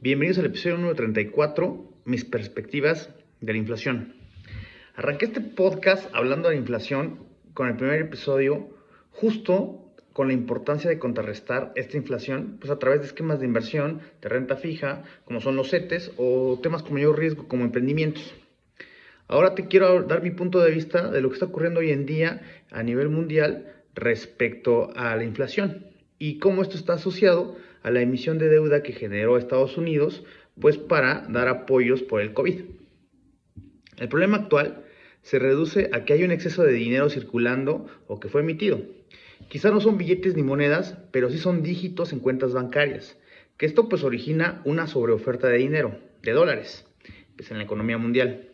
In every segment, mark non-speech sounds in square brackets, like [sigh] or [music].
Bienvenidos al episodio número 34, mis perspectivas de la inflación. Arranqué este podcast hablando de la inflación con el primer episodio justo con la importancia de contrarrestar esta inflación pues a través de esquemas de inversión de renta fija, como son los CETES, o temas con mayor riesgo como emprendimientos. Ahora te quiero dar mi punto de vista de lo que está ocurriendo hoy en día a nivel mundial respecto a la inflación y cómo esto está asociado a la emisión de deuda que generó Estados Unidos pues para dar apoyos por el COVID. El problema actual se reduce a que hay un exceso de dinero circulando o que fue emitido. Quizá no son billetes ni monedas, pero sí son dígitos en cuentas bancarias, que esto pues origina una sobreoferta de dinero, de dólares, pues en la economía mundial.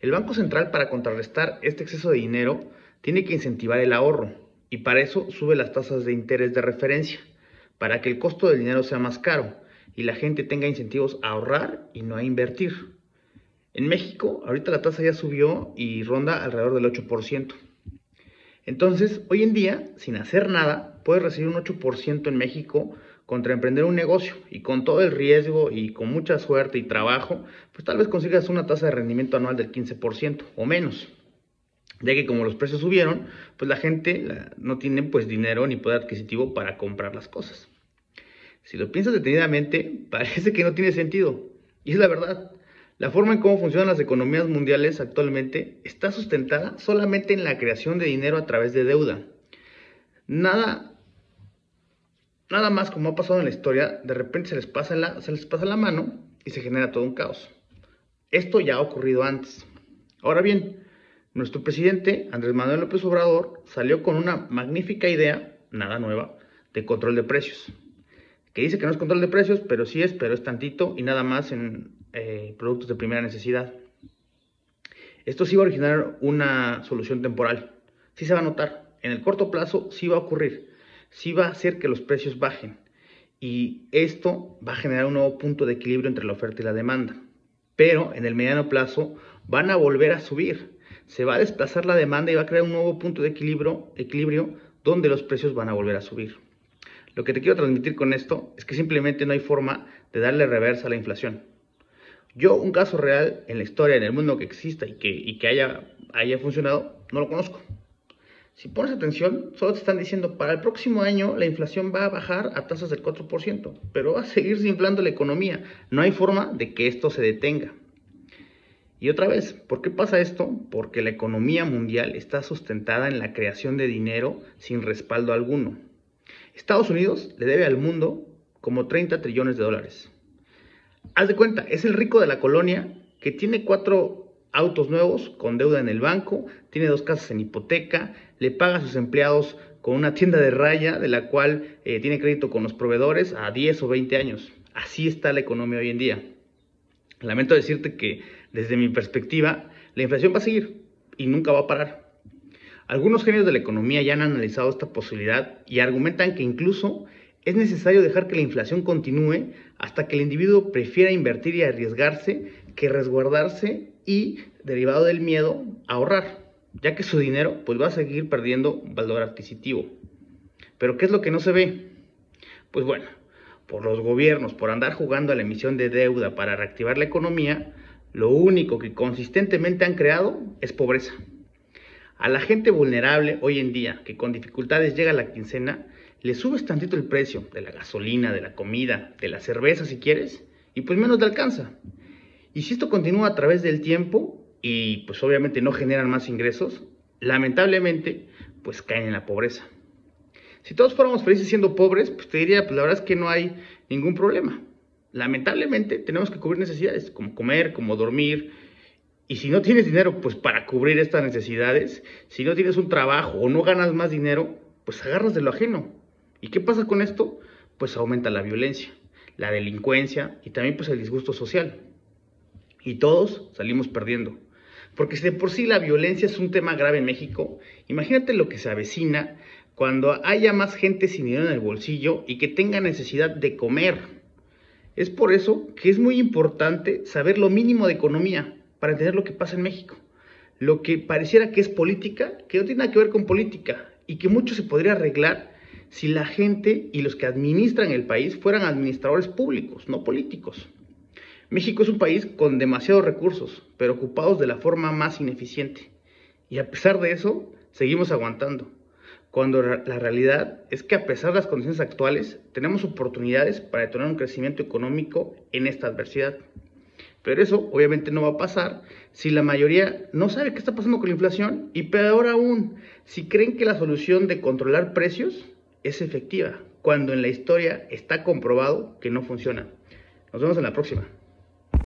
El Banco Central para contrarrestar este exceso de dinero tiene que incentivar el ahorro y para eso sube las tasas de interés de referencia, para que el costo del dinero sea más caro y la gente tenga incentivos a ahorrar y no a invertir. En México, ahorita la tasa ya subió y ronda alrededor del 8%. Entonces, hoy en día, sin hacer nada, puedes recibir un 8% en México contra emprender un negocio y con todo el riesgo y con mucha suerte y trabajo, pues tal vez consigas una tasa de rendimiento anual del 15% o menos. Ya que como los precios subieron, pues la gente no tiene pues dinero ni poder adquisitivo para comprar las cosas. Si lo piensas detenidamente, [laughs] parece que no tiene sentido. Y es la verdad. La forma en cómo funcionan las economías mundiales actualmente está sustentada solamente en la creación de dinero a través de deuda. Nada Nada más como ha pasado en la historia, de repente se les, pasa la, se les pasa la mano y se genera todo un caos. Esto ya ha ocurrido antes. Ahora bien, nuestro presidente, Andrés Manuel López Obrador, salió con una magnífica idea, nada nueva, de control de precios. Que dice que no es control de precios, pero sí es, pero es tantito y nada más en eh, productos de primera necesidad. Esto sí va a originar una solución temporal. Sí se va a notar. En el corto plazo sí va a ocurrir sí va a hacer que los precios bajen. Y esto va a generar un nuevo punto de equilibrio entre la oferta y la demanda. Pero en el mediano plazo van a volver a subir. Se va a desplazar la demanda y va a crear un nuevo punto de equilibrio, equilibrio donde los precios van a volver a subir. Lo que te quiero transmitir con esto es que simplemente no hay forma de darle reversa a la inflación. Yo un caso real en la historia, en el mundo que exista y que, haya funcionado, no lo conozco. Si pones atención, solo te están diciendo, para el próximo año la inflación va a bajar a tasas del 4%, pero va a seguir inflando la economía. No hay forma de que esto se detenga. Y otra vez, ¿por qué pasa esto? Porque la economía mundial está sustentada en la creación de dinero sin respaldo alguno. Estados Unidos le debe al mundo como 30 trillones de dólares. Haz de cuenta, es el rico de la colonia que tiene cuatro autos nuevos con deuda en el banco, tiene dos casas en hipoteca, le paga a sus empleados con una tienda de raya de la cual eh, tiene crédito con los proveedores a 10 o 20 años. Así está la economía hoy en día. Lamento decirte que desde mi perspectiva la inflación va a seguir y nunca va a parar. Algunos genios de la economía ya han analizado esta posibilidad y argumentan que incluso es necesario dejar que la inflación continúe hasta que el individuo prefiera invertir y arriesgarse que resguardarse y, derivado del miedo, ahorrar, ya que su dinero pues, va a seguir perdiendo valor adquisitivo. Pero ¿qué es lo que no se ve? Pues bueno, por los gobiernos, por andar jugando a la emisión de deuda para reactivar la economía, lo único que consistentemente han creado es pobreza. A la gente vulnerable hoy en día, que con dificultades llega a la quincena, le subes tantito el precio de la gasolina, de la comida, de la cerveza si quieres, y pues menos te alcanza. Y si esto continúa a través del tiempo y pues obviamente no generan más ingresos, lamentablemente pues caen en la pobreza. Si todos fuéramos felices siendo pobres, pues te diría, pues la verdad es que no hay ningún problema. Lamentablemente tenemos que cubrir necesidades como comer, como dormir. Y si no tienes dinero, pues para cubrir estas necesidades, si no tienes un trabajo o no ganas más dinero, pues agarras de lo ajeno. ¿Y qué pasa con esto? Pues aumenta la violencia, la delincuencia y también pues el disgusto social y todos salimos perdiendo. Porque si de por sí la violencia es un tema grave en México, imagínate lo que se avecina cuando haya más gente sin dinero en el bolsillo y que tenga necesidad de comer. Es por eso que es muy importante saber lo mínimo de economía para entender lo que pasa en México. Lo que pareciera que es política, que no tiene nada que ver con política y que mucho se podría arreglar si la gente y los que administran el país fueran administradores públicos, no políticos. México es un país con demasiados recursos, pero ocupados de la forma más ineficiente. Y a pesar de eso, seguimos aguantando. Cuando la realidad es que a pesar de las condiciones actuales, tenemos oportunidades para detonar un crecimiento económico en esta adversidad. Pero eso obviamente no va a pasar si la mayoría no sabe qué está pasando con la inflación y peor aún, si creen que la solución de controlar precios es efectiva, cuando en la historia está comprobado que no funciona. Nos vemos en la próxima.